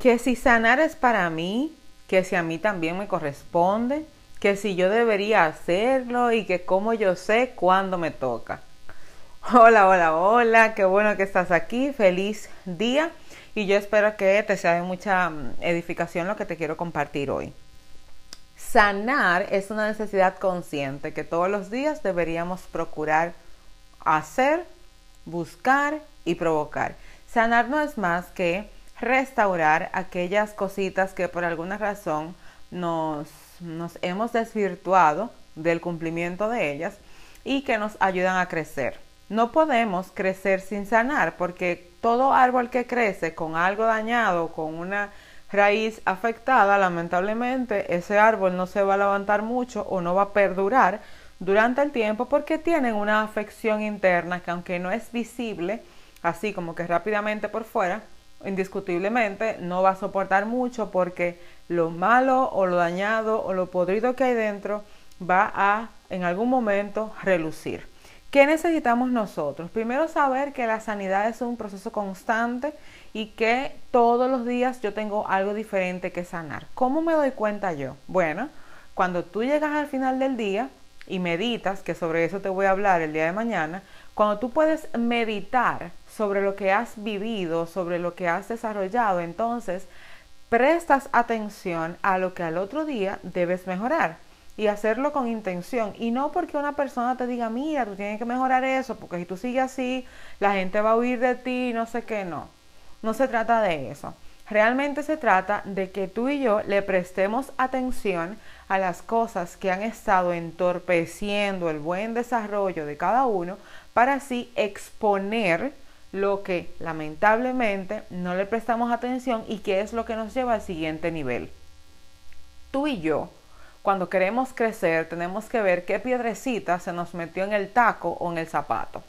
Que si sanar es para mí, que si a mí también me corresponde, que si yo debería hacerlo y que como yo sé cuándo me toca. Hola, hola, hola, qué bueno que estás aquí, feliz día y yo espero que te sea de mucha mm, edificación lo que te quiero compartir hoy. Sanar es una necesidad consciente que todos los días deberíamos procurar hacer, buscar y provocar. Sanar no es más que restaurar aquellas cositas que por alguna razón nos, nos hemos desvirtuado del cumplimiento de ellas y que nos ayudan a crecer. No podemos crecer sin sanar porque todo árbol que crece con algo dañado, con una raíz afectada, lamentablemente ese árbol no se va a levantar mucho o no va a perdurar durante el tiempo porque tienen una afección interna que aunque no es visible, así como que rápidamente por fuera, indiscutiblemente no va a soportar mucho porque lo malo o lo dañado o lo podrido que hay dentro va a en algún momento relucir. ¿Qué necesitamos nosotros? Primero saber que la sanidad es un proceso constante y que todos los días yo tengo algo diferente que sanar. ¿Cómo me doy cuenta yo? Bueno, cuando tú llegas al final del día y meditas, que sobre eso te voy a hablar el día de mañana, cuando tú puedes meditar sobre lo que has vivido, sobre lo que has desarrollado, entonces prestas atención a lo que al otro día debes mejorar y hacerlo con intención y no porque una persona te diga, mira, tú tienes que mejorar eso, porque si tú sigues así, la gente va a huir de ti, no sé qué, no. No se trata de eso. Realmente se trata de que tú y yo le prestemos atención a las cosas que han estado entorpeciendo el buen desarrollo de cada uno para así exponer lo que lamentablemente no le prestamos atención y que es lo que nos lleva al siguiente nivel. Tú y yo, cuando queremos crecer, tenemos que ver qué piedrecita se nos metió en el taco o en el zapato.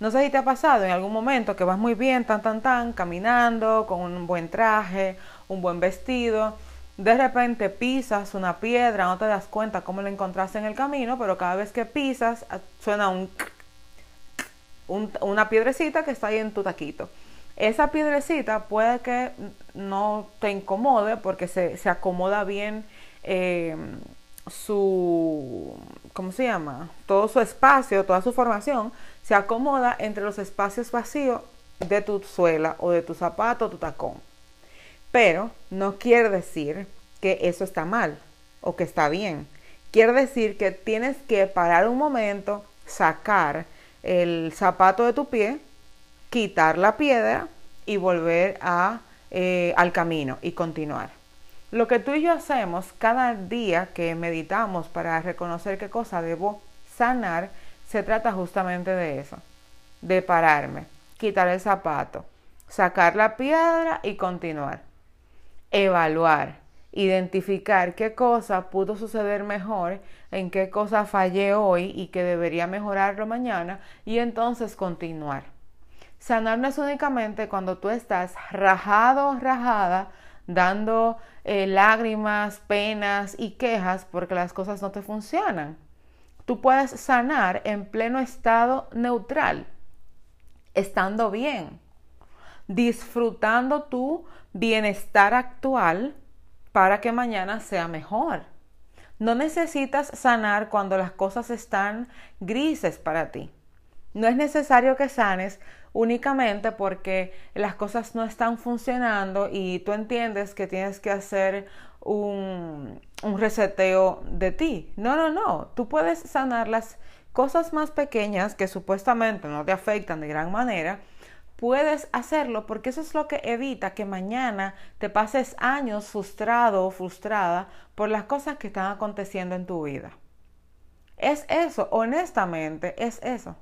No sé si te ha pasado en algún momento que vas muy bien, tan, tan, tan, caminando, con un buen traje, un buen vestido. De repente pisas una piedra, no te das cuenta cómo la encontraste en el camino, pero cada vez que pisas suena un una piedrecita que está ahí en tu taquito. Esa piedrecita puede que no te incomode porque se, acomoda bien eh, su, ¿cómo se llama? Todo su espacio, toda su formación, se acomoda entre los espacios vacíos de tu suela o de tu zapato o tu tacón. Pero no quiere decir que eso está mal o que está bien. Quiere decir que tienes que parar un momento, sacar el zapato de tu pie, quitar la piedra y volver eh, al camino y continuar. Lo que tú y yo hacemos cada día que meditamos para reconocer qué cosa debo sanar, se trata justamente de eso, de pararme, quitar el zapato, sacar la piedra y continuar. Evaluar, identificar qué cosa pudo suceder mejor, en qué cosa fallé hoy y que debería mejorarlo mañana y entonces continuar. Sanar no es únicamente cuando tú estás rajado, rajada, dando eh, lágrimas, penas y quejas porque las cosas no te funcionan. Tú puedes sanar en pleno estado neutral, estando bien, disfrutando tu bienestar actual para que mañana sea mejor. No necesitas sanar cuando las cosas están grises para ti. No es necesario que sanes únicamente porque las cosas no están funcionando y tú entiendes que tienes que hacer un, un reseteo de ti. No, no, no. Tú puedes sanar las cosas más pequeñas que supuestamente no te afectan de gran manera puedes hacerlo porque eso es lo que evita que mañana te pases años frustrado o frustrada por las cosas que están aconteciendo en tu vida. Es eso, honestamente, es eso.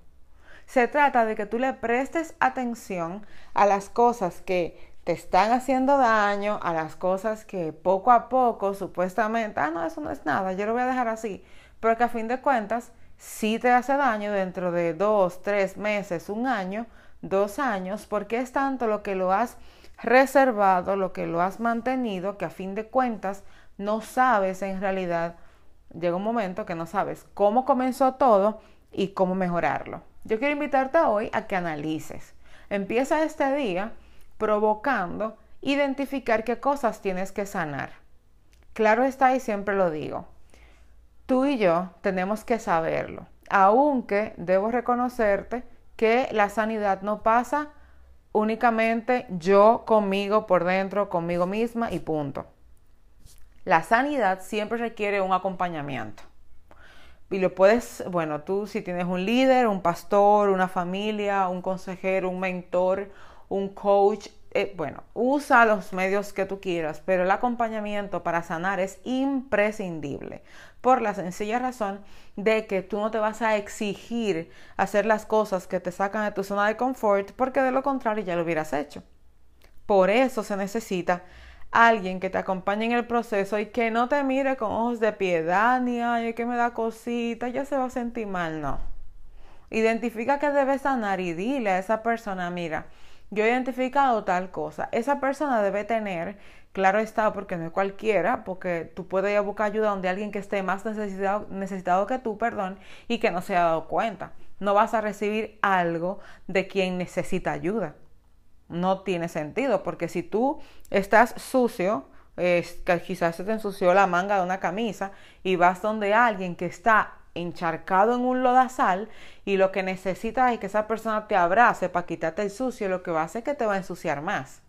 Se trata de que tú le prestes atención a las cosas que te están haciendo daño, a las cosas que poco a poco supuestamente, ah, no, eso no es nada, yo lo voy a dejar así, pero que a fin de cuentas sí te hace daño dentro de dos, tres meses, un año, dos años, porque es tanto lo que lo has reservado, lo que lo has mantenido, que a fin de cuentas no sabes en realidad, llega un momento que no sabes cómo comenzó todo y cómo mejorarlo. Yo quiero invitarte hoy a que analices. Empieza este día provocando identificar qué cosas tienes que sanar. Claro está y siempre lo digo. Tú y yo tenemos que saberlo, aunque debo reconocerte que la sanidad no pasa únicamente yo conmigo por dentro, conmigo misma y punto. La sanidad siempre requiere un acompañamiento. Y lo puedes, bueno, tú si tienes un líder, un pastor, una familia, un consejero, un mentor, un coach, eh, bueno, usa los medios que tú quieras, pero el acompañamiento para sanar es imprescindible por la sencilla razón de que tú no te vas a exigir hacer las cosas que te sacan de tu zona de confort porque de lo contrario ya lo hubieras hecho. Por eso se necesita alguien que te acompañe en el proceso y que no te mire con ojos de piedad ni ay que me da cosita, ya se va a sentir mal, no. Identifica que debes sanar y dile a esa persona, mira, yo he identificado tal cosa. Esa persona debe tener, claro está, porque no es cualquiera, porque tú puedes ir a buscar ayuda donde alguien que esté más necesitado, necesitado que tú, perdón, y que no se haya dado cuenta. No vas a recibir algo de quien necesita ayuda. No tiene sentido, porque si tú estás sucio, que quizás se te ensució la manga de una camisa y vas donde alguien que está encharcado en un lodazal y lo que necesitas es que esa persona te abrace para quitarte el sucio, lo que va a hacer que te va a ensuciar más.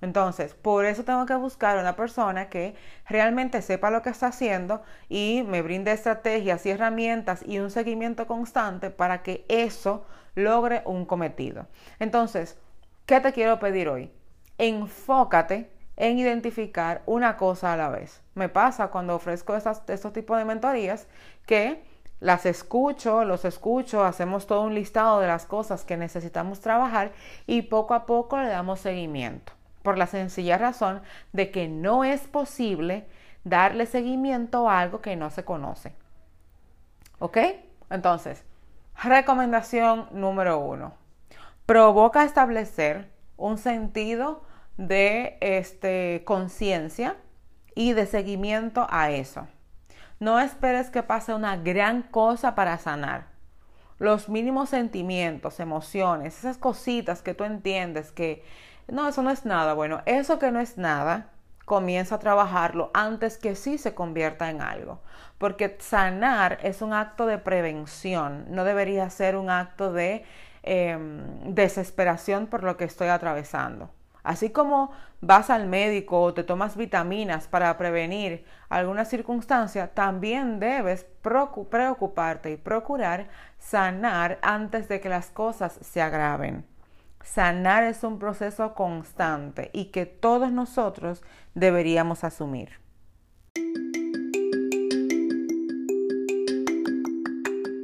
Entonces, por eso tengo que buscar una persona que realmente sepa lo que está haciendo y me brinde estrategias y herramientas y un seguimiento constante para que eso logre un cometido. Entonces, ¿qué te quiero pedir hoy? Enfócate en identificar una cosa a la vez. Me pasa cuando ofrezco estos tipos de mentorías que las escucho, los escucho, hacemos todo un listado de las cosas que necesitamos trabajar y poco a poco le damos seguimiento. Por la sencilla razón de que no es posible darle seguimiento a algo que no se conoce. ¿Ok? Entonces, recomendación número uno. Provoca establecer un sentido de este, conciencia y de seguimiento a eso. No esperes que pase una gran cosa para sanar. Los mínimos sentimientos, emociones, esas cositas que tú entiendes que no, eso no es nada. Bueno, eso que no es nada, comienza a trabajarlo antes que sí se convierta en algo. Porque sanar es un acto de prevención, no debería ser un acto de em, desesperación por lo que estoy atravesando. Así como vas al médico o te tomas vitaminas para prevenir alguna circunstancia, también debes preocuparte y procurar sanar antes de que las cosas se agraven. Sanar es un proceso constante y que todos nosotros deberíamos asumir.